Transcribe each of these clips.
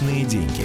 Личные деньги.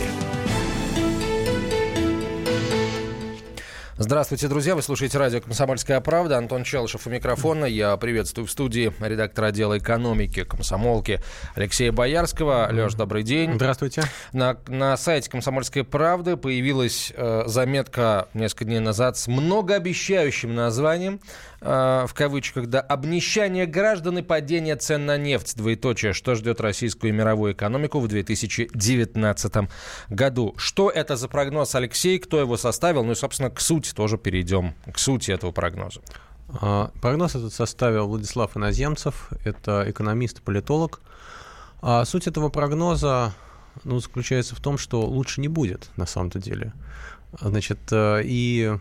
Здравствуйте, друзья. Вы слушаете радио «Комсомольская правда». Антон Челышев у микрофона. Я приветствую в студии редактора отдела экономики комсомолки Алексея Боярского. Леш, добрый день. Здравствуйте. На, на сайте «Комсомольской правды» появилась э, заметка несколько дней назад с многообещающим названием в кавычках, да, обнищание граждан и падение цен на нефть, двоеточие, что ждет российскую и мировую экономику в 2019 году. Что это за прогноз, Алексей, кто его составил? Ну и, собственно, к сути тоже перейдем, к сути этого прогноза. А, прогноз этот составил Владислав Иноземцев, это экономист и политолог. А суть этого прогноза ну, заключается в том, что лучше не будет на самом-то деле. Значит, э, и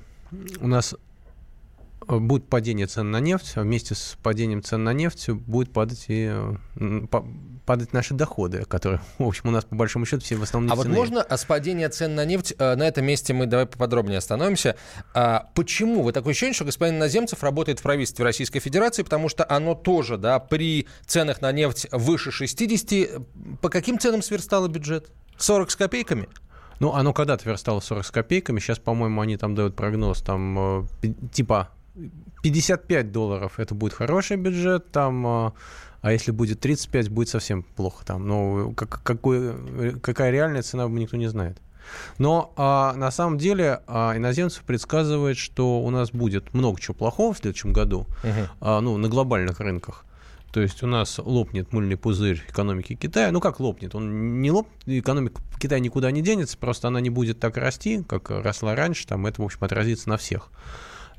у нас будет падение цен на нефть, а вместе с падением цен на нефть будет падать и падать наши доходы, которые, в общем, у нас по большому счету все в основном. А вот можно а с падения цен на нефть, э, на этом месте мы давай поподробнее остановимся. А почему? Вы такое ощущение, что господин Наземцев работает в правительстве Российской Федерации, потому что оно тоже, да, при ценах на нефть выше 60, по каким ценам сверстало бюджет? 40 с копейками? Ну, оно когда-то верстало 40 с копейками, сейчас, по-моему, они там дают прогноз, там, э, типа 55 долларов это будет хороший бюджет, там, а, а если будет 35, будет совсем плохо там. Ну, как, какой, какая реальная цена, никто не знает. Но а, на самом деле а, иноземцы предсказывают, что у нас будет много чего плохого в следующем году, uh-huh. а, ну, на глобальных рынках. То есть у нас лопнет мыльный пузырь экономики Китая. Ну как лопнет? Он не лопнет, экономика Китая никуда не денется, просто она не будет так расти, как росла раньше. Там это, в общем, отразится на всех.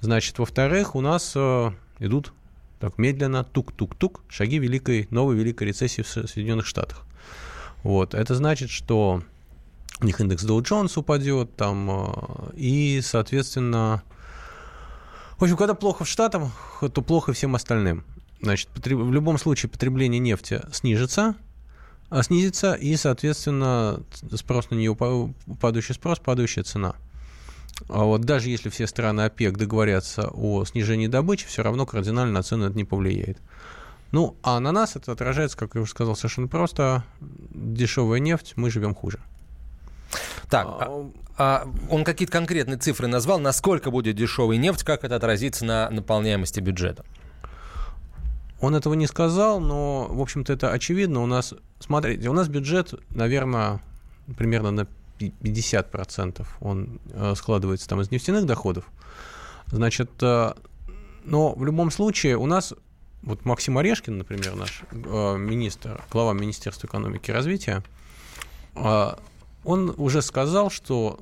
Значит, во-вторых, у нас э, идут так медленно, тук-тук-тук, шаги великой, новой великой рецессии в Соединенных Штатах. Вот. Это значит, что у них индекс Dow Jones упадет, там, э, и, соответственно, в общем, когда плохо в Штатах, то плохо всем остальным. Значит, в любом случае потребление нефти снижится, а снизится, и, соответственно, спрос на нее, падающий спрос, падающая цена. А вот даже если все страны ОПЕК договорятся о снижении добычи, все равно кардинально на цену это не повлияет. Ну, а на нас это отражается, как я уже сказал, совершенно просто. Дешевая нефть, мы живем хуже. Так, а, а он какие-то конкретные цифры назвал, насколько будет дешевая нефть, как это отразится на наполняемости бюджета? Он этого не сказал, но, в общем-то, это очевидно. У нас, смотрите, у нас бюджет, наверное, примерно на 50% он э, складывается там из нефтяных доходов. Значит, э, но в любом случае у нас, вот Максим Орешкин, например, наш э, министр, глава Министерства экономики и развития, он уже сказал, что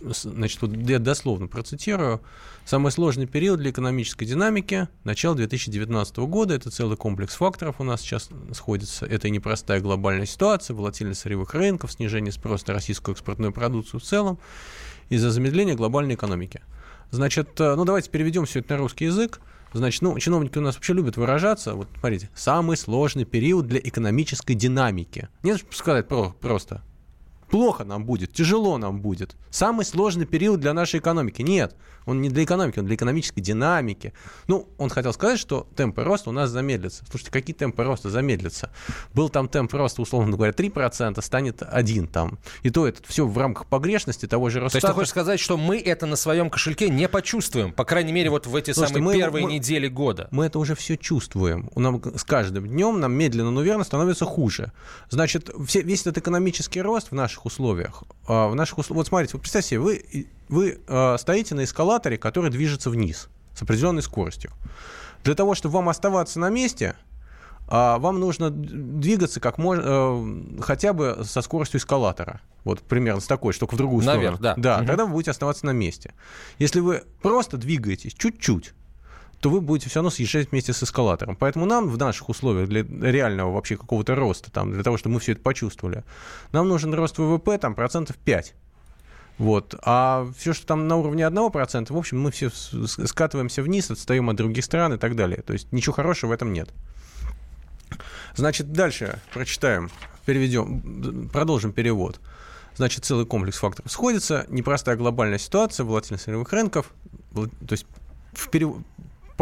значит, вот я дословно процитирую, самый сложный период для экономической динамики – начало 2019 года. Это целый комплекс факторов у нас сейчас сходится. Это и непростая глобальная ситуация, волатильность сырьевых рынков, снижение спроса на российскую экспортную продукцию в целом из-за замедления глобальной экономики. Значит, э, ну давайте переведем все это на русский язык. Значит, ну, чиновники у нас вообще любят выражаться. Вот смотрите, самый сложный период для экономической динамики. Нет, сказать про, просто плохо нам будет, тяжело нам будет. Самый сложный период для нашей экономики. Нет, он не для экономики, он для экономической динамики. Ну, он хотел сказать, что темпы роста у нас замедлятся. Слушайте, какие темпы роста замедлятся? Был там темп роста, условно говоря, 3%, станет 1 там. И то это все в рамках погрешности того же роста. То есть ты хочешь сказать, что мы это на своем кошельке не почувствуем, по крайней мере, вот в эти Слушайте, самые мы, первые мы, недели года? Мы это уже все чувствуем. У нас, с каждым днем нам медленно, но верно становится хуже. Значит, все, весь этот экономический рост в наших условиях, а, в наших условиях, вот смотрите, вот представьте себе, вы вы э, стоите на эскалаторе, который движется вниз с определенной скоростью. Для того, чтобы вам оставаться на месте, э, вам нужно двигаться как можно, хотя бы со скоростью эскалатора. Вот примерно с такой, только в другую Наверх, сторону. да. Да, угу. тогда вы будете оставаться на месте. Если вы просто двигаетесь чуть-чуть, то вы будете все равно съезжать вместе с эскалатором. Поэтому нам в наших условиях для реального вообще какого-то роста, там, для того, чтобы мы все это почувствовали, нам нужен рост ВВП там, процентов 5. Вот. А все, что там на уровне 1%, в общем, мы все скатываемся вниз, отстаем от других стран и так далее. То есть ничего хорошего в этом нет. Значит, дальше прочитаем, переведем, продолжим перевод. Значит, целый комплекс факторов сходится, непростая глобальная ситуация, волатильность рынков, то есть в перев...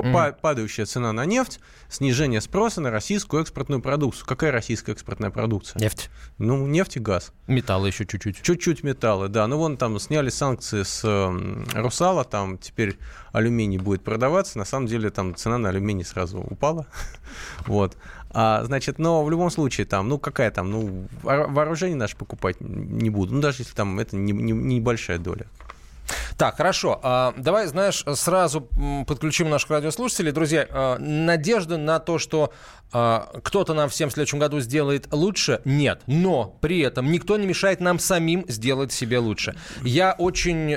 mm. падающая цена на нефть, снижение спроса на российскую экспортную продукцию. Какая российская экспортная продукция? Нефть. Ну, нефть и газ. Металлы еще чуть-чуть. Чуть-чуть металлы, да. Ну, вон там сняли санкции с э, Русала, там теперь алюминий будет продаваться. На самом деле там цена на алюминий сразу упала. вот. А, значит, но в любом случае там, ну, какая там, ну, вооружение наше покупать не буду. Ну, даже если там это не, не, небольшая доля. Так, хорошо. А, давай, знаешь, сразу подключим наших радиослушателей. Друзья, а, надежды на то, что а, кто-то нам всем в следующем году сделает лучше, нет. Но при этом никто не мешает нам самим сделать себе лучше. Я очень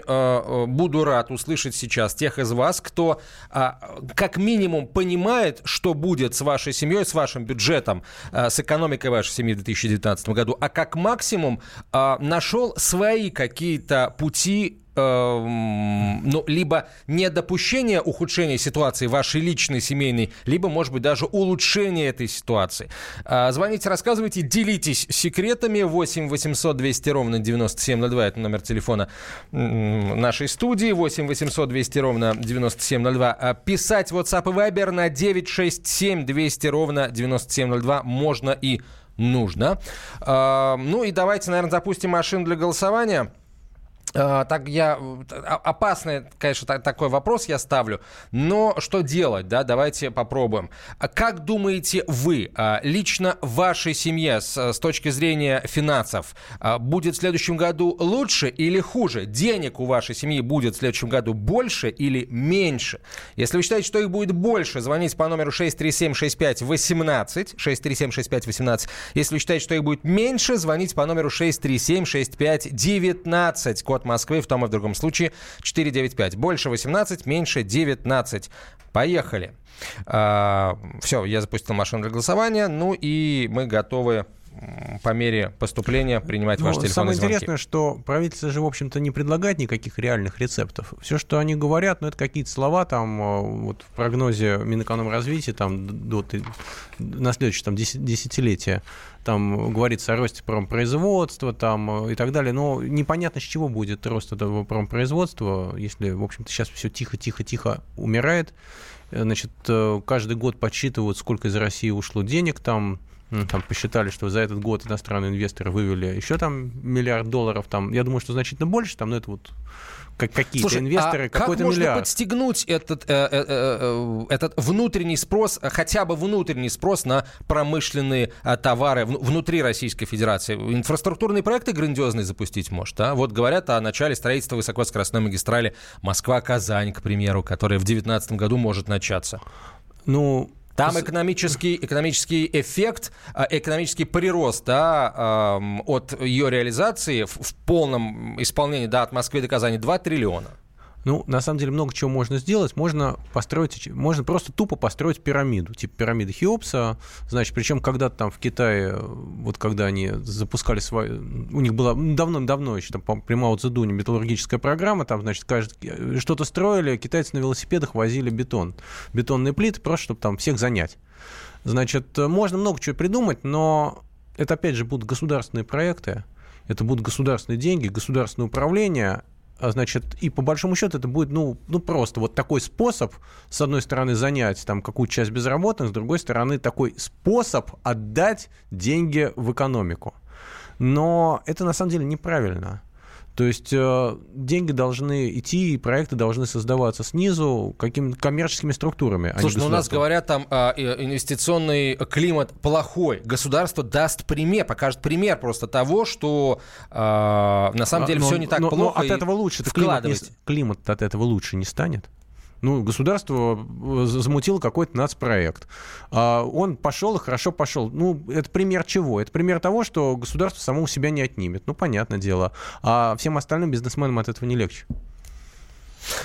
буду рад услышать сейчас тех из вас, кто как минимум понимает, что будет с вашей семьей, с вашим бюджетом, с экономикой вашей семьи в 2019 году, а как максимум нашел свои какие-то пути ну, либо недопущение ухудшения ситуации вашей личной, семейной, либо, может быть, даже улучшение этой ситуации. Э, звоните, рассказывайте, делитесь секретами. 8 800 200 ровно 9702. Это номер телефона нашей студии. 8 800 200 ровно 9702. Э, писать WhatsApp и Viber на 967 200 ровно 9702 можно и нужно. Э, ну и давайте, наверное, запустим машину для голосования. А, так я а, опасный, конечно, такой вопрос я ставлю, но что делать, да? Давайте попробуем. А как думаете вы лично в вашей семье с, с точки зрения финансов будет в следующем году лучше или хуже? Денег у вашей семьи будет в следующем году больше или меньше? Если вы считаете, что их будет больше, звоните по номеру 6376518 6376518. Если вы считаете, что их будет меньше, звоните по номеру 6376519 код Москвы, в том и в другом случае 495. Больше 18, меньше 19. Поехали. А, все, я запустил машину для голосования. Ну и мы готовы по мере поступления принимать ну, ваши телефонные Самое звонки. интересное, что правительство же, в общем-то, не предлагает никаких реальных рецептов. Все, что они говорят, ну, это какие-то слова, там, э, вот в прогнозе Минэкономразвития, там, до, на следующее, там, десятилетие, там, говорится о росте промпроизводства, там, э, и так далее, но непонятно, с чего будет рост этого промпроизводства, если, в общем-то, сейчас все тихо-тихо-тихо умирает, э, значит, каждый год подсчитывают, сколько из России ушло денег, там, там посчитали, что за этот год иностранные инвесторы вывели еще там миллиард долларов, там, я думаю, что значительно больше, там, но это вот как какие-то Слушай, инвесторы, а какой-то как можно подстегнуть этот, э, э, э, э, этот внутренний спрос, хотя бы внутренний спрос на промышленные э, товары в, внутри Российской Федерации? Инфраструктурные проекты грандиозные запустить может, а? Вот говорят о начале строительства высокоскоростной магистрали Москва-Казань, к примеру, которая в 2019 году может начаться. Ну, там экономический, экономический эффект, а, экономический прирост да, от ее реализации в полном исполнении да, от Москвы до Казани 2 триллиона. Ну, на самом деле много чего можно сделать. Можно построить, можно просто тупо построить пирамиду, типа пирамиды Хеопса. Значит, причем когда-то там в Китае, вот когда они запускали свою, у них была давно-давно еще там при Мао Цзэдуне металлургическая программа, там, значит, что-то строили, китайцы на велосипедах возили бетон, бетонные плиты, просто чтобы там всех занять. Значит, можно много чего придумать, но это, опять же, будут государственные проекты, это будут государственные деньги, государственное управление, значит, и по большому счету это будет, ну, ну, просто вот такой способ, с одной стороны, занять там какую-то часть безработных, с другой стороны, такой способ отдать деньги в экономику. Но это на самом деле неправильно. То есть э, деньги должны идти, и проекты должны создаваться снизу какими-то коммерческими структурами. А Слушай, ну у нас говорят, там э, инвестиционный климат плохой. Государство даст пример, покажет пример просто того, что э, на самом а, деле но, все не так но, плохо. Но от этого лучше. Климат, не, климат от этого лучше не станет. Ну, государство э, замутило какой-то нацпроект. А он пошел и хорошо пошел. Ну, это пример чего? Это пример того, что государство само у себя не отнимет. Ну, понятное дело. А всем остальным бизнесменам от этого не легче.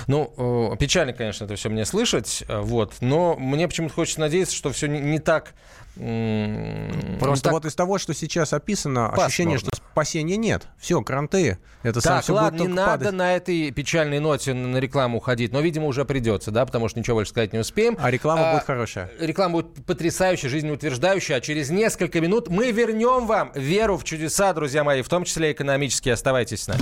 Ну, печально, конечно, это все мне слышать, э, вот, но мне почему-то хочется надеяться, что все не так Просто так... вот из того, что сейчас описано, Пас ощущение, что спасения нет. Все, кранты. Это так, сам, ладно, не надо падать. на этой печальной ноте на рекламу уходить, но, видимо, уже придется, да, потому что ничего больше сказать не успеем. А реклама а, будет хорошая. Реклама будет потрясающая, жизнеутверждающая, а через несколько минут мы вернем вам веру в чудеса, друзья мои, в том числе экономические. Оставайтесь с нами.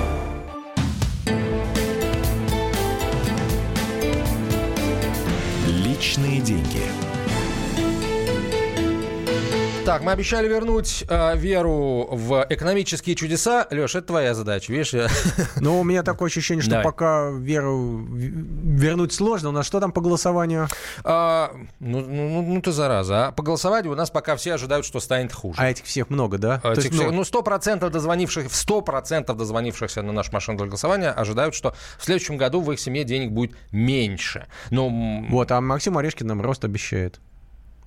Так, мы обещали вернуть э, веру в экономические чудеса. Леш, это твоя задача, видишь? Я... Ну, у меня такое ощущение, что Давай. пока веру вернуть сложно. У нас что там по голосованию? А, ну, ну, ну, ну ты зараза. А по голосованию у нас пока все ожидают, что станет хуже. А этих всех много, да? А этих всех- ну, ну, сто процентов дозвонивших, в сто процентов дозвонившихся на нашу машину для голосования ожидают, что в следующем году в их семье денег будет меньше. Ну, м, Вот, а Максим Орешкин нам рост обещает.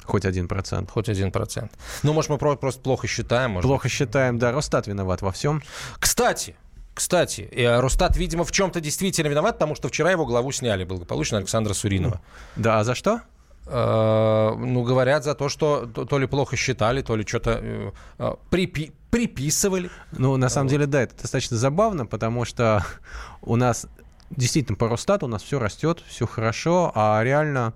Хоть один процент. хоть один процент. Ну, может, мы про- просто плохо считаем. Может. Плохо считаем, да, Росстат виноват во всем. Кстати, кстати, э, Росстат, видимо, в чем-то действительно виноват, потому что вчера его главу сняли благополучно Александра Суринова. Да, а за что? Э, ну, говорят за то, что то, ли плохо считали, то ли что-то э, припи- приписывали. Ну, на самом деле, да, это достаточно забавно, потому что у нас действительно по Росстату у нас все растет, все хорошо, а реально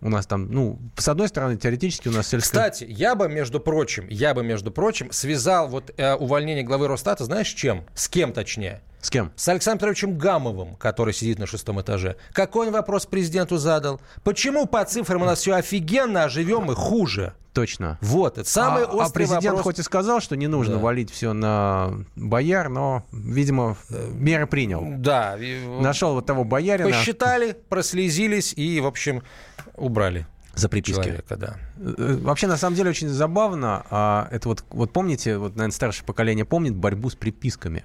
у нас там, ну, с одной стороны, теоретически у нас сельская... Кстати, я бы, между прочим, я бы, между прочим, связал вот э, увольнение главы Росстата, знаешь, с чем? С кем, точнее? С кем? С Александром Петровичем Гамовым, который сидит на шестом этаже. Какой он вопрос президенту задал? Почему по цифрам у нас все офигенно, а живем мы хуже? Точно. Вот, это самый а, а острый президент вопрос. хоть и сказал, что не нужно Да. валить все на бояр, но, видимо, меры принял. Да, Нашел вот того боярина посчитали, прослезились и, в общем, убрали за приписки. человека, да. Э, Вообще, на самом деле, очень забавно. А, это вот, вот помните, вот, наверное, старшее поколение помнит борьбу с приписками.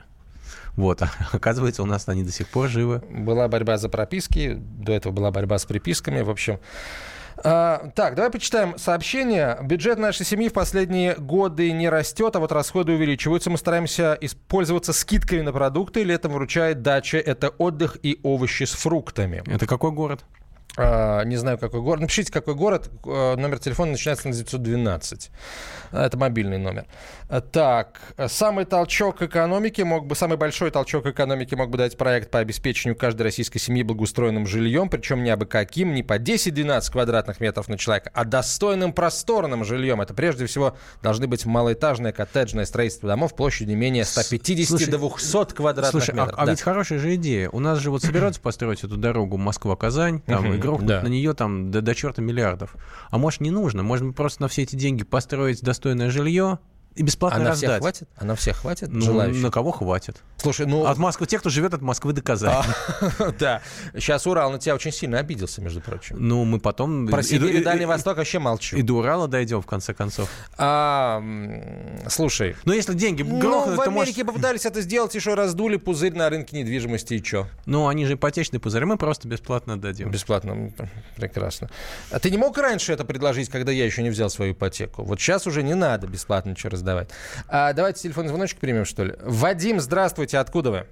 Вот, а оказывается, у нас они до сих пор живы. Была борьба за прописки, до этого была борьба с приписками, в общем. А, так, давай почитаем сообщение. Бюджет нашей семьи в последние годы не растет, а вот расходы увеличиваются. Мы стараемся использоваться скидками на продукты. Летом выручает дача. Это отдых и овощи с фруктами. Это какой город? А, не знаю, какой город. Напишите, какой город. А, Номер телефона начинается на 912. А, Это мобильный номер. А, Так, а, самый толчок экономики мог бы, самый большой толчок экономики мог бы дать проект по обеспечению каждой российской семьи благоустроенным жильем, причем не абы каким, не по 10-12 квадратных метров на человека, а достойным просторным жильем. Это прежде всего должны быть малоэтажное коттеджное строительство домов площадью не менее 150-200 квадратных Слушай, а, метров. а Да. ведь хорошая же идея. У нас же вот собираются построить эту дорогу Москва-Казань, там, грохнуть да. на нее там до, до черта миллиардов. А может, не нужно? Можно просто на все эти деньги построить достойное жилье и бесплатно А на всех хватит? А на всех хватит Ну, желающих? на кого хватит? Слушай, ну... От Москвы, те, кто живет от Москвы до Казани. Да. Сейчас Урал на тебя очень сильно обиделся, между прочим. Ну, мы потом... Про Сибирь и Дальний Восток вообще молчу. И до Урала дойдем, в конце концов. А, слушай, Но если деньги ну, грохнут, в. Америке попытались это сделать, еще раздули пузырь на рынке недвижимости, и что? Ну, они же ипотечный пузырь, мы просто бесплатно отдадим. Бесплатно. Прекрасно. А ты не мог раньше это предложить, когда я еще не взял свою ипотеку? Вот сейчас уже не надо бесплатно ничего раздавать. А, давайте телефонный звоночек примем, что ли. Вадим, здравствуйте, откуда вы?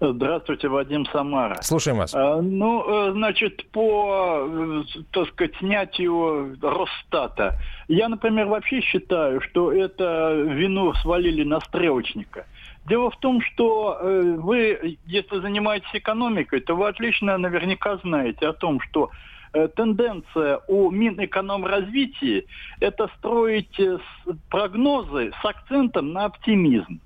Здравствуйте, Вадим Самара. Слушаем вас. А, Ну, э, значит, по, э, так сказать, снятию Росстата. Я, например, вообще считаю, что это вину свалили на стрелочника. Дело в том, что э, вы, если занимаетесь экономикой, то вы отлично наверняка знаете о том, что тенденция у Минэкономразвития – это строить э, прогнозы с акцентом на оптимизм.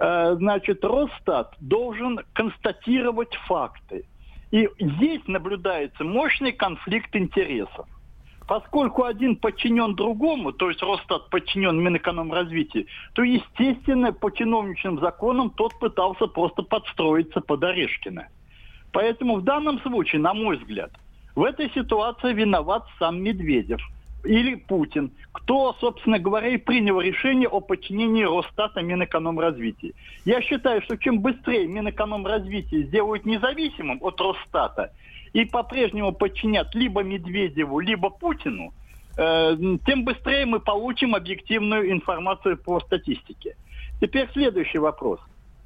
Э, Значит, Росстат должен констатировать факты. И здесь наблюдается мощный конфликт интересов. Поскольку один подчинен другому, то есть Росстат подчинен Минэкономразвитию, то, естественно, по чиновничным законам тот пытался просто подстроиться под Орешкина. Поэтому в данном случае, на мой взгляд, в этой ситуации виноват сам Медведев или Путин, кто, собственно говоря, и принял решение о подчинении Росстата Минэкономразвития. Я считаю, что чем быстрее Минэкономразвитие сделают независимым от Росстата и по-прежнему подчинят либо Медведеву, либо Путину, э, тем быстрее мы получим объективную информацию по статистике. Теперь следующий вопрос.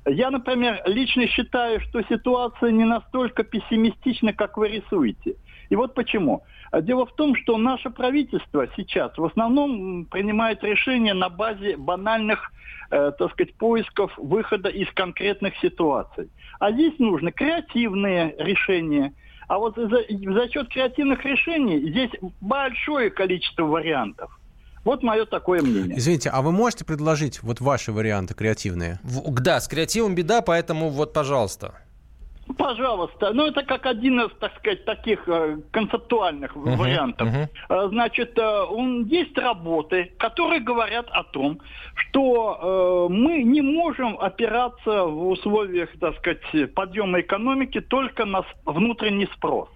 Я, например, лично считаю, что ситуация не настолько пессимистична, как вы рисуете. И вот почему. Дело в том, что наше правительство сейчас в основном принимает решения на базе банальных, э, так сказать, поисков выхода из конкретных ситуаций. А здесь нужны креативные решения. А вот за, за счет креативных решений здесь большое количество вариантов. Вот мое такое мнение. Извините, а вы можете предложить вот ваши варианты креативные? В- да, с креативом беда, поэтому вот, пожалуйста. Пожалуйста. Ну, это как один из, так сказать, таких э, концептуальных uh-huh, вариантов. Uh-huh. Значит, э, есть работы, которые говорят о том, что мы не можем опираться в условиях, так сказать, подъема экономики только на внутренний спрос.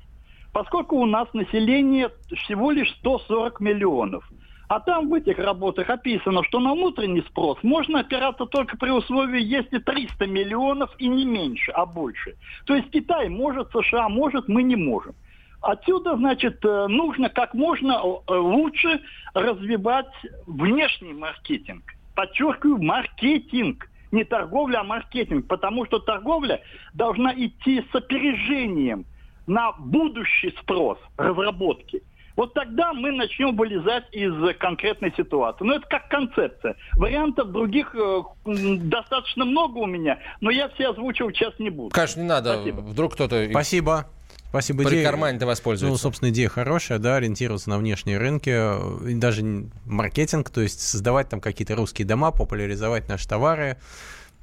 Поскольку у нас население всего лишь 140 миллионов. А там в этих работах описано, что на внутренний спрос можно опираться только при условии, если 300 миллионов и не меньше, а больше. То есть Китай может, США может, мы не можем. Отсюда, значит, э, нужно как можно э, лучше развивать внешний маркетинг. Подчеркиваю, маркетинг. Не торговля, а маркетинг. Потому что торговля должна идти с опережением на будущий спрос разработки. Вот тогда мы начнем вылезать из конкретной ситуации. Но это как концепция. Вариантов других э, достаточно много у меня, но я все озвучивать сейчас не буду. Конечно, не надо. Спасибо. Вдруг кто-то... Спасибо. Спасибо. При кармане-то воспользуется. Ну, собственно, идея хорошая, да, ориентироваться на внешние рынки, и даже маркетинг, то есть создавать там какие-то русские дома, популяризовать наши товары,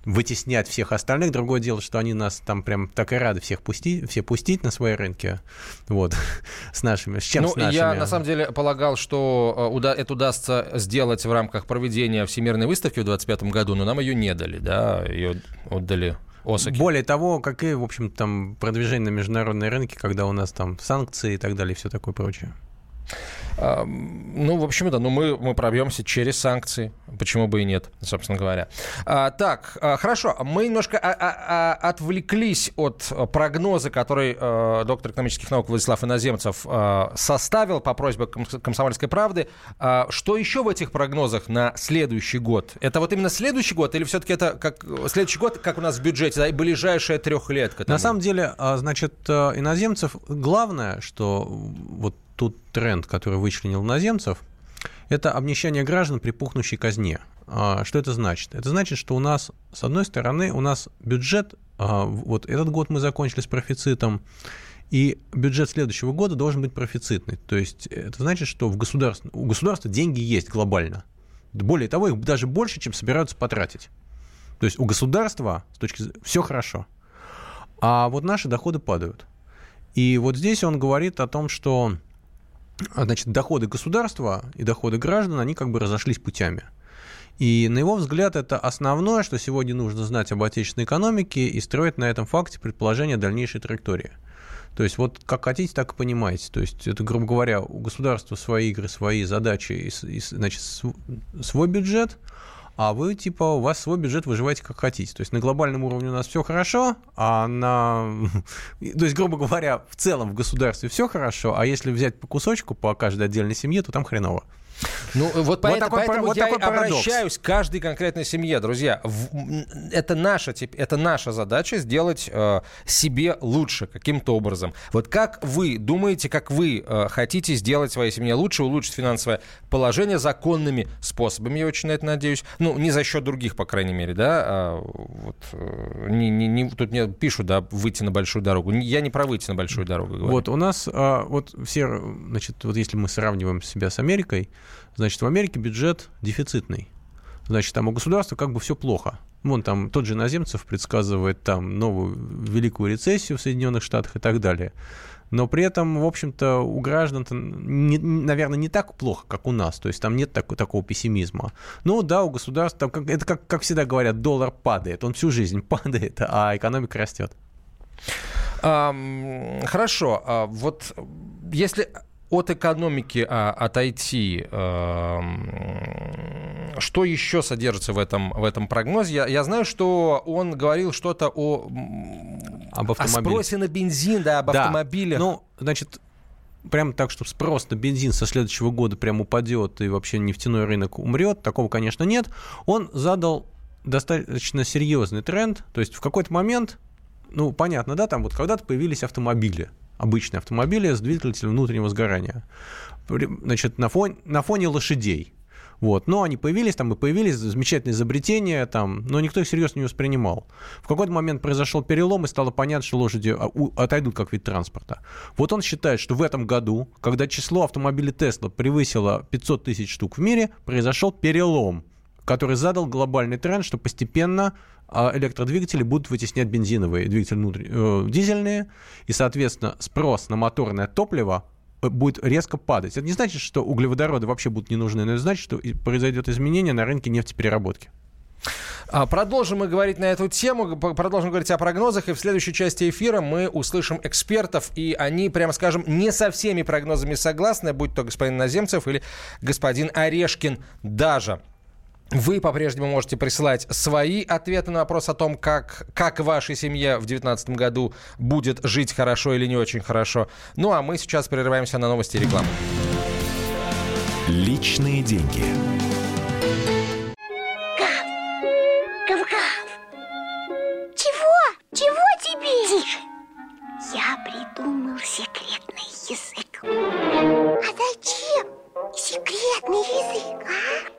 вытеснять всех остальных. Другое дело, что они нас там прям так и рады всех пустить, все пустить на свои рынки. Вот. с нашими. С чем ну, с нашими? Я на самом деле полагал, что уда- это удастся сделать в рамках проведения Всемирной выставки в 2025 году, но нам ее не дали, да, ее отдали Осаки. Более того, как и, в общем, там продвижение на международные рынки, когда у нас там санкции и так далее, и все такое прочее. Ну, в общем, да, ну мы, мы пробьемся через санкции. Почему бы и нет, собственно говоря. А, так, а, хорошо. Мы немножко а, а, а, отвлеклись от прогноза, который а, доктор экономических наук Владислав Иноземцев а, составил по просьбе «Комсомольской правды». А, что еще в этих прогнозах на следующий год? Это вот именно следующий год или все-таки это как следующий год, как у нас в бюджете, да, и ближайшая трехлетка? На самом деле, значит, Иноземцев, главное, что вот тот тренд, который вычленил наземцев, это обнищание граждан при пухнущей казне. А, что это значит? Это значит, что у нас, с одной стороны, у нас бюджет, а, вот этот год мы закончили с профицитом, и бюджет следующего года должен быть профицитный. То есть это значит, что в государстве, у государства деньги есть глобально. Более того, их даже больше, чем собираются потратить. То есть у государства с точки зрения все хорошо. А вот наши доходы падают. И вот здесь он говорит о том, что значит, доходы государства и доходы граждан, они как бы разошлись путями. И на его взгляд это основное, что сегодня нужно знать об отечественной экономике и строить на этом факте предположение дальнейшей траектории. То есть вот как хотите, так и понимаете. То есть это, грубо говоря, у государства свои игры, свои задачи, и, и, значит, свой бюджет – а вы, типа, у вас свой бюджет выживаете как хотите. То есть на глобальном уровне у нас все хорошо, а на... То есть, грубо говоря, в целом в государстве все хорошо, а если взять по кусочку по каждой отдельной семье, то там хреново. Ну, вот, вот поэтому, такой, поэтому вот я такой обращаюсь к каждой конкретной семье, друзья. В, это, наша, это наша задача сделать э, себе лучше каким-то образом. Вот как вы думаете, как вы э, хотите сделать своей семье лучше, улучшить финансовое положение законными способами, я очень на это надеюсь. Ну, не за счет других, по крайней мере, да. А, вот, э, не, не, не, тут мне пишут, да, выйти на большую дорогу. Я не про выйти на большую дорогу говорю. Вот у нас, а, вот все, значит, вот если мы сравниваем себя с Америкой, Значит, в Америке бюджет дефицитный. Значит, там у государства как бы все плохо. Вон там тот же Наземцев предсказывает там новую великую рецессию в Соединенных Штатах и так далее. Но при этом, в общем-то, у граждан, не, наверное, не так плохо, как у нас. То есть там нет так, такого пессимизма. Ну да, у государства, как, это как, как всегда говорят, доллар падает. Он всю жизнь падает, а экономика растет. Хорошо. А, вот если от экономики а, отойти, а, что еще содержится в этом, в этом прогнозе? Я, я знаю, что он говорил что-то о, об о спросе на бензин, да, об да. автомобилях. Ну, значит, прям так, чтобы спрос на бензин со следующего года прям упадет и вообще нефтяной рынок умрет, такого, конечно, нет. Он задал достаточно серьезный тренд, то есть в какой-то момент, ну, понятно, да, там вот когда-то появились автомобили, обычные автомобили с двигателем внутреннего сгорания, значит, на фоне, на фоне лошадей. Вот. Но они появились, там и появились замечательные изобретения, там, но никто их серьезно не воспринимал. В какой-то момент произошел перелом, и стало понятно, что лошади а, отойдут как вид транспорта. Вот он считает, что в этом году, когда число автомобилей Тесла превысило 500 тысяч штук в мире, произошел перелом, который задал глобальный тренд, что постепенно а, электродвигатели будут вытеснять бензиновые двигатели внутренние, э, дизельные, и, соответственно, спрос на моторное топливо будет резко падать. Это не значит, что углеводороды вообще будут не нужны, но это значит, что произойдет изменение на рынке нефтепереработки. А, продолжим мы говорить на эту тему, продолжим говорить о прогнозах, и в следующей части эфира мы услышим экспертов, и они, прямо скажем, не со всеми прогнозами согласны, будь то господин Наземцев или господин Орешкин даже. Вы по-прежнему можете присылать свои ответы на вопрос о том, как, как вашей семье в 2019 году будет жить хорошо или не очень хорошо. Ну а мы сейчас прерываемся на новости и рекламу. Личные деньги. Гав! Гав-гав! Чего? Чего тебе? Тише! Я придумал секретный язык. А зачем секретный язык, а?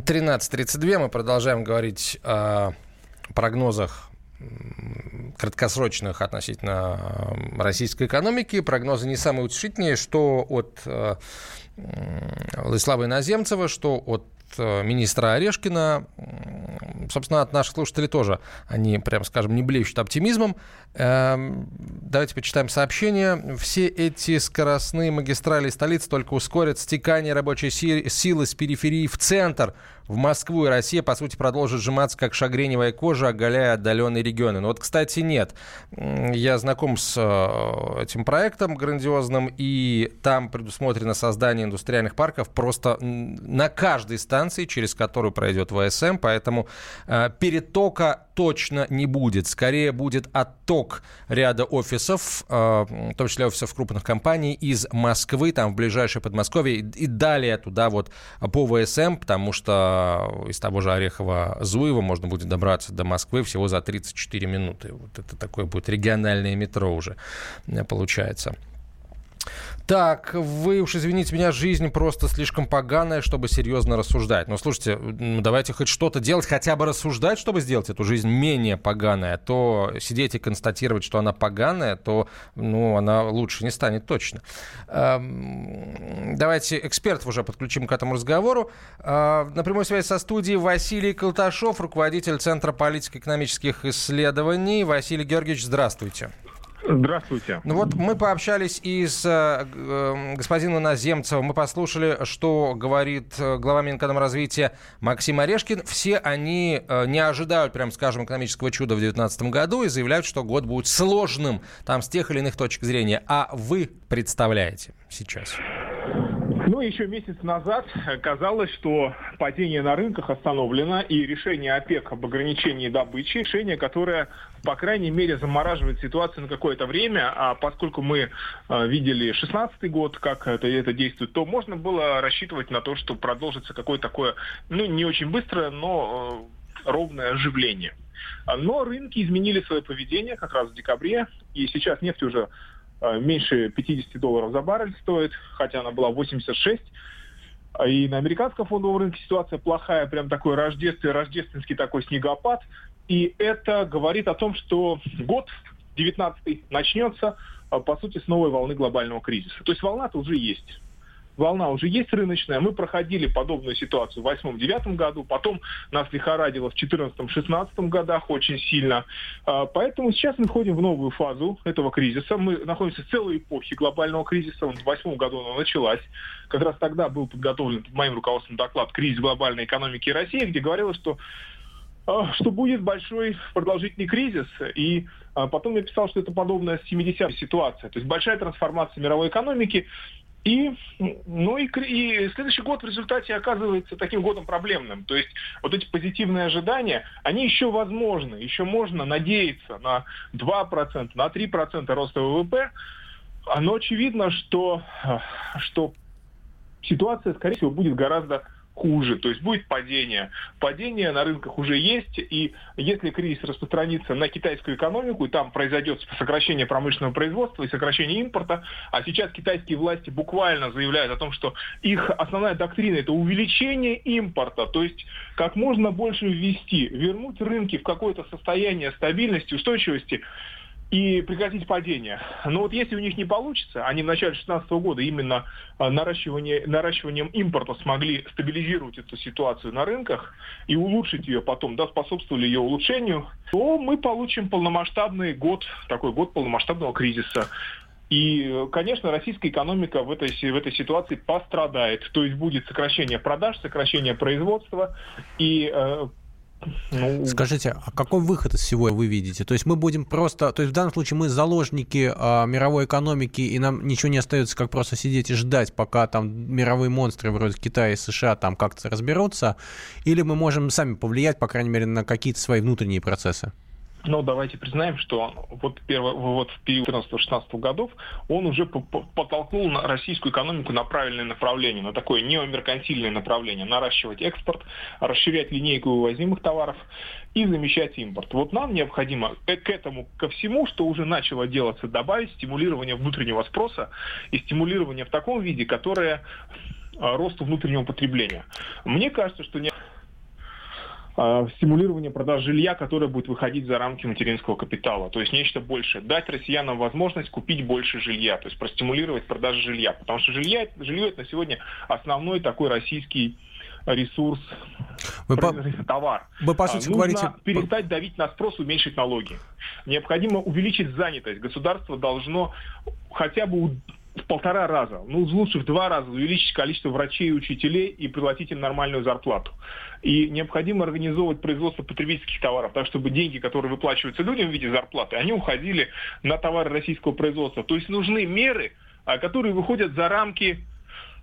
13.32 мы продолжаем говорить о прогнозах краткосрочных относительно российской экономики. Прогнозы не самые утешительные, что от э, Владислава Иноземцева, что от министра Орешкина. Собственно, от наших слушателей тоже. Они, прям скажем, не блещут оптимизмом. Эм, давайте почитаем сообщение. Все эти скоростные магистрали столицы только ускорят стекание рабочей силы с периферии в центр в Москву и Россия, по сути, продолжит сжиматься, как шагреневая кожа, оголяя отдаленные регионы. Но вот, кстати, нет. Я знаком с э, этим проектом грандиозным, и там предусмотрено создание индустриальных парков просто на каждой станции, через которую пройдет ВСМ, поэтому э, перетока точно не будет. Скорее будет отток ряда офисов, э, в том числе офисов крупных компаний, из Москвы, там в ближайшее Подмосковье, и далее туда вот по ВСМ, потому что из того же Орехова-Зуева можно будет добраться до Москвы всего за 34 минуты. Вот это такое будет региональное метро уже э, получается. Так, вы уж извините меня, жизнь просто слишком поганая, чтобы серьезно рассуждать. Но слушайте, давайте хоть что-то делать, хотя бы рассуждать, чтобы сделать эту жизнь менее поганая. То сидеть и констатировать, что она поганая, то ну, она лучше не станет точно. Эм, давайте экспертов уже подключим к этому разговору. Э, на прямой связи со студией Василий Колташов, руководитель Центра политико-экономических исследований. Василий Георгиевич, здравствуйте. Здравствуйте. Ну вот мы пообщались и с э, э господином Наземцевым, мы послушали, что говорит э, глава Минэкономразвития Максим Орешкин. Все они э, не ожидают, прям скажем, экономического чуда в 2019 году и заявляют, что год будет сложным там с тех или иных точек зрения. А вы представляете сейчас? Ну, еще месяц назад казалось, что падение на рынках остановлено, и решение ОПЕК об ограничении добычи, решение, которое, по крайней мере, замораживает ситуацию на какое-то время, а поскольку мы э, видели 16 год, как это, это действует, то можно было рассчитывать на то, что продолжится какое-то такое, ну, не очень быстрое, но э, ровное оживление. Но рынки изменили свое поведение как раз в декабре, и сейчас нефть уже Э, меньше 50 долларов за баррель стоит, хотя она была 86. И на американском фондовом рынке ситуация плохая, прям такой рождественский, рождественский такой снегопад. И это говорит о том, что год 19 начнется, э, по сути, с новой волны глобального кризиса. То есть волна-то уже есть. Волна уже есть рыночная. Мы проходили подобную ситуацию в 2008-2009 году, потом нас лихорадило в 2014-2016 годах очень сильно. А, поэтому сейчас мы входим в новую фазу этого кризиса. Мы находимся в целой эпохе глобального кризиса. В 2008 году она началась. Как раз тогда был подготовлен под моим руководством доклад «Кризис глобальной экономики России», где говорилось, что а, что будет большой продолжительный кризис. И а, потом я писал, что это подобная 70-я ситуация. То есть большая трансформация мировой экономики. И, ну и, и следующий год в результате оказывается таким годом проблемным. То есть вот эти позитивные ожидания, они еще возможны, еще можно надеяться на 2%, на 3% роста ВВП. Но очевидно, что, что ситуация, скорее всего, будет гораздо хуже, то есть будет падение. Падение на рынках уже есть, и если кризис распространится на китайскую экономику, и там произойдет сокращение промышленного производства и сокращение импорта, а сейчас китайские власти буквально заявляют о том, что их основная доктрина это увеличение импорта, то есть как можно больше ввести, вернуть рынки в какое-то состояние стабильности, устойчивости, и прекратить падение. Но вот если у них не получится, они в начале 2016 года именно а, наращивание, наращиванием импорта смогли стабилизировать эту ситуацию на рынках и улучшить ее потом, да, способствовали ее улучшению, то мы получим полномасштабный год, такой год полномасштабного кризиса. И, конечно, российская экономика в этой, в этой ситуации пострадает. То есть будет сокращение продаж, сокращение производства и э, ну... Скажите, а какой выход из всего вы видите? То есть мы будем просто, то есть в данном случае мы заложники а, мировой экономики, и нам ничего не остается, как просто сидеть и ждать, пока там мировые монстры вроде Китая и США там как-то разберутся, или мы можем сами повлиять, по крайней мере, на какие-то свои внутренние процессы? Но давайте признаем, что вот, первый, вот в период 14-16 годов он уже подтолкнул на российскую экономику на правильное направление, на такое неомеркантильное направление, наращивать экспорт, расширять линейку вывозимых товаров и замещать импорт. Вот нам необходимо к этому, ко всему, что уже начало делаться, добавить стимулирование внутреннего спроса и стимулирование в таком виде, которое а, росту внутреннего потребления. Мне кажется, что не стимулирование продаж жилья, которое будет выходить за рамки материнского капитала. То есть нечто большее. Дать россиянам возможность купить больше жилья, то есть простимулировать продажу жилья. Потому что жилье, жилье это на сегодня основной такой российский ресурс, вы товар. Вы, по сути, Нужно говорите... перестать давить на спрос, уменьшить налоги. Необходимо увеличить занятость. Государство должно хотя бы в полтора раза, ну лучше в два раза увеличить количество врачей и учителей и пригласить им нормальную зарплату. И необходимо организовывать производство потребительских товаров, так чтобы деньги, которые выплачиваются людям в виде зарплаты, они уходили на товары российского производства. То есть нужны меры, а, которые выходят за рамки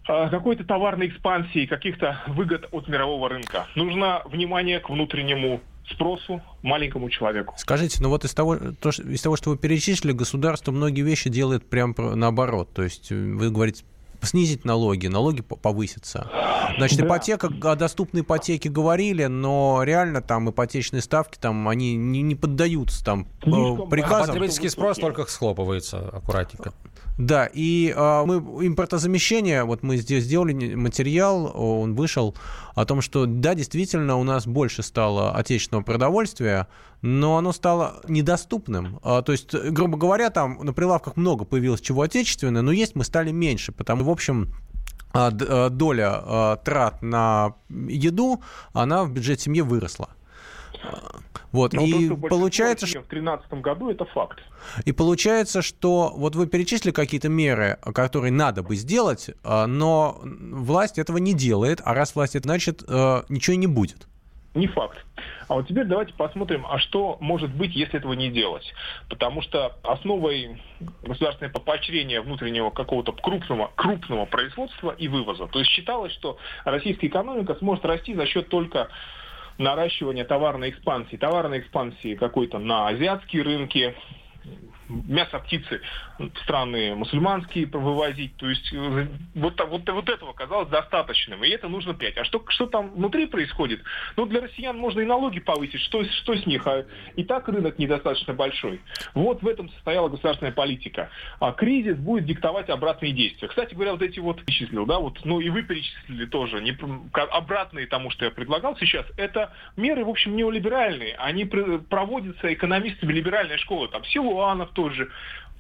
а, какой-то товарной экспансии, каких-то выгод от мирового рынка. Нужно внимание к внутреннему спросу маленькому человеку. Скажите, ну вот из того, то, из того, что вы перечислили, государство многие вещи делает прям наоборот. То есть э, вы говорите, снизить налоги, налоги повысятся. Значит, да. ипотека, о доступной ипотеке говорили, но реально там ипотечные ставки, там они не, не поддаются там э, приказам. А потребительский спрос только схлопывается аккуратненько. Да, и э, мы импортозамещение, вот мы здесь сделали материал, он вышел о том, что да, действительно у нас больше стало отечественного продовольствия, но оно стало недоступным. А, то есть, грубо говоря, там на прилавках много появилось чего отечественного, но есть мы стали меньше, потому, в общем, а, а, доля трат на еду, она в бюджет семьи выросла. Вот, Но и получается, что... В 2013 году это факт. И получается, что вот вы перечислили какие-то меры, которые надо бы сделать, но власть этого не делает, а раз власть это значит, ничего и не будет. Не факт. А вот теперь давайте посмотрим, а что может быть, если этого не делать. Потому что основой государственного поощрения внутреннего какого-то крупного, крупного производства и вывоза. То есть считалось, что российская экономика сможет расти за счет только наращивания товарной экспансии. Товарной экспансии какой-то на азиатские рынки, мясо птицы страны мусульманские вывозить. То есть э, вот, вот, вот этого казалось достаточным. И это нужно пять. А что, что там внутри происходит? Ну, для россиян можно и налоги повысить. Что, что с них? А и так рынок недостаточно большой. Вот в этом состояла государственная политика. А кризис будет диктовать обратные действия. Кстати говоря, вот эти вот перечислил, да, вот, ну и вы перечислили тоже, не, обратные тому, что я предлагал сейчас, это меры, в общем, неолиберальные. Они проводятся экономистами либеральной школы. Там Силуанов, тот же.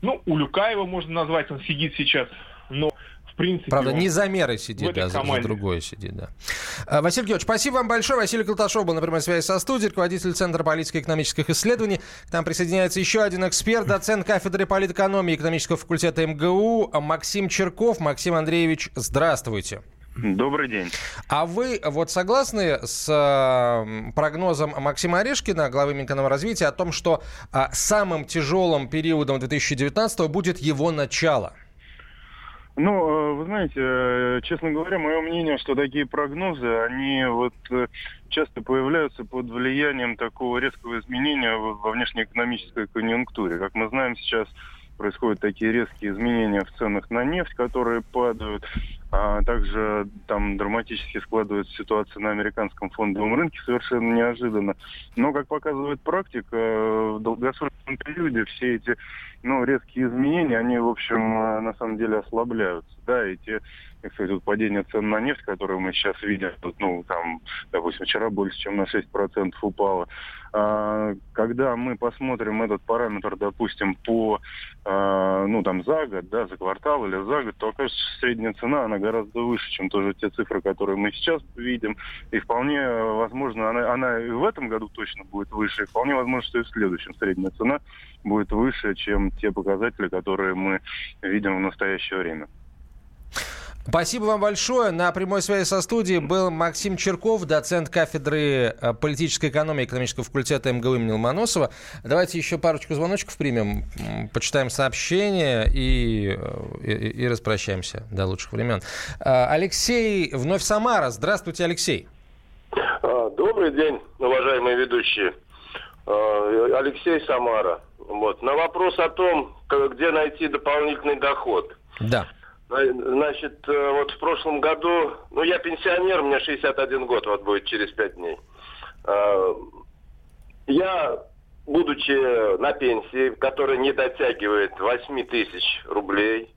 Ну, Улюкаева можно назвать, он сидит сейчас. Но в принципе... Правда, не за мерой сидит, а за, за другое сидит, да. А, Василий Георгиевич, спасибо вам большое. Василий Колташов был на прямой связи со студией, руководитель Центра политико-экономических исследований. К нам присоединяется еще один эксперт, доцент кафедры политэкономии экономического факультета МГУ Максим Черков. Максим Андреевич, здравствуйте. Добрый день. А вы вот согласны с прогнозом Максима Орешкина, главы Минэкономразвития, о том, что э, самым тяжелым периодом 2019 будет его начало? Ну, э, вы знаете, э, честно говоря, мое мнение, что такие прогнозы, они вот э, часто появляются под влиянием такого резкого изменения во внешнеэкономической конъюнктуре. Как мы знаем, сейчас происходят такие резкие изменения в ценах на нефть, которые падают. А также там драматически складывается ситуация на американском фондовом рынке совершенно неожиданно. Но, как показывает практика, э, в долгосрочном периоде все эти ну, резкие изменения, они, в общем, э, на самом деле ослабляются. Да, и те, как сказать, вот падение цен на нефть, которые мы сейчас видим, вот, ну, там, допустим, вчера больше, чем на 6% упало. А, когда мы посмотрим этот параметр, допустим, по, а, ну, там, за год, да, за квартал или за год, то окажется, средняя цена, она гораздо выше, чем тоже те цифры, которые мы сейчас видим. И вполне э, возможно, она, она и в этом году точно будет выше, и вполне возможно, что и в следующем средняя цена будет выше, чем те показатели, которые мы видим в настоящее время. Спасибо вам большое. На прямой связи со студией был Максим Черков, доцент кафедры э, политической экономии экономического факультета МГУ имени Ломоносова. Давайте еще парочку звоночков примем, почитаем сообщения и, э, и, и распрощаемся до лучших времен. Э, Алексей, вновь Самара. Здравствуйте, Алексей. А, Добрый день, уважаемые ведущие. А, Алексей Самара. Вот. На вопрос о том, где найти дополнительный доход. Да. На- Значит, э, вот в прошлом году, ну я пенсионер, мне 61 год, вот будет через 5 дней. А, Я, будучи на пенсии, которая не дотягивает 8 тысяч рублей,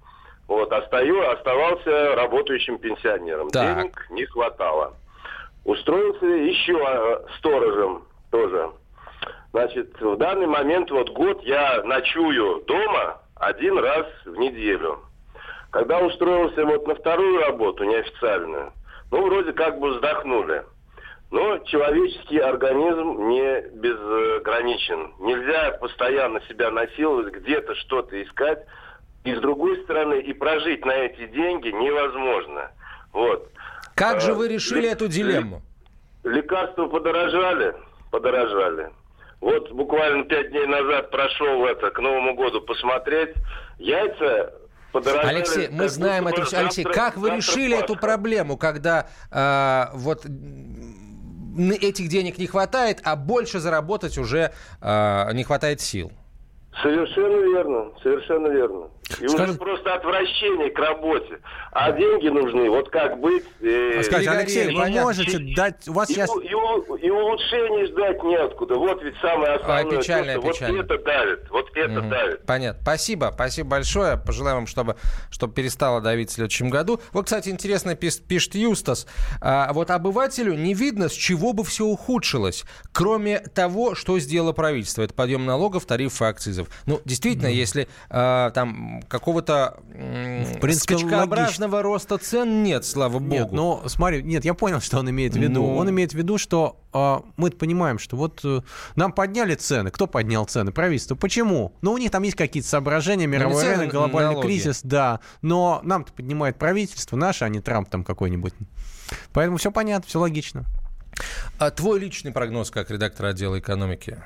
вот, остаю, оставался работающим пенсионером. Так. Денег не хватало. Устроился еще сторожем тоже. Значит, в данный момент, вот год я ночую дома один раз в неделю. Когда устроился вот на вторую работу, неофициальную, ну, вроде как бы вздохнули. Но человеческий организм не безграничен. Нельзя постоянно себя насиловать, где-то что-то искать. И с другой стороны, и прожить на эти деньги невозможно. Вот. Как же Э, вы решили эту дилемму? Лекарства подорожали, подорожали. Вот буквально пять дней назад прошел это к Новому году посмотреть. Яйца подорожали. Алексей, мы знаем это все. Алексей, как вы решили эту проблему, когда э, вот этих денег не хватает, а больше заработать уже э, не хватает сил? Совершенно верно, совершенно верно. И уже Скажите- просто отвращение к работе. А деньги нужны, вот как быть. э, А скажите, Алексей, вы понятно. можете дать... У вас и, сейчас... и, и улучшений ждать неоткуда. Вот ведь самое основное. печально, что печально. Вот это давит, вот это Мгм. давит. Понятно. Спасибо. Спасибо большое. Пожелаем вам, чтобы, чтобы перестало давить в следующем году. Вот, кстати, интересно пис- пишет Юстас. А, вот обывателю не видно, с чего бы все ухудшилось, кроме того, что сделало правительство. Это подъем налогов, тарифов и акцизов. Ну, действительно, если а, там какого-то принципе, скачкообразного роста цен нет, слава богу. Нет, ну смотри, нет, я понял, что он имеет в виду. Ну. Он имеет в виду, что а, мы понимаем, что вот э, нам подняли цены. Кто поднял цены? Правительство. Почему? Ну, у них там есть какие-то соображения, мировой цены, рынок, глобальный налоги. кризис, да. Но нам-то поднимает правительство наше, а не Трамп там какой-нибудь. Поэтому все понятно, все логично. А твой личный прогноз как редактор отдела экономики?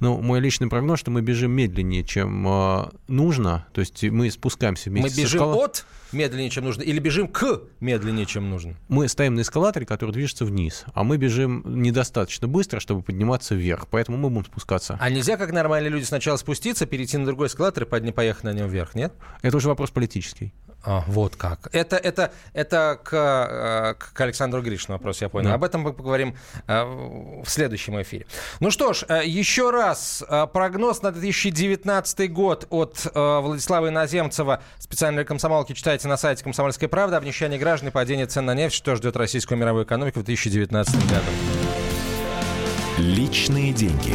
Ну, мой личный прогноз, что мы бежим медленнее, чем э, нужно. То есть мы спускаемся вместе Мы бежим эскала- от медленнее, чем нужно, или бежим к медленнее, чем нужно? Мы стоим на эскалаторе, который движется вниз, а мы бежим недостаточно быстро, чтобы подниматься вверх. Поэтому мы будем спускаться. А нельзя, как нормальные люди, сначала спуститься, перейти на другой эскалатор и подня- поехать на нем вверх, нет? Это уже вопрос политический. А, вот как. Это, это, это к, э, к Александру Гришину вопрос, я понял. Да. Об этом мы поговорим э, в следующем эфире. Ну что ж, э, еще раз прогноз на 2019 год от Владислава Иноземцева. Специальной комсомолки читайте на сайте «Комсомольской правды». Обнищание граждан и падение цен на нефть. Что ждет российскую мировую экономику в 2019 году. Личные деньги.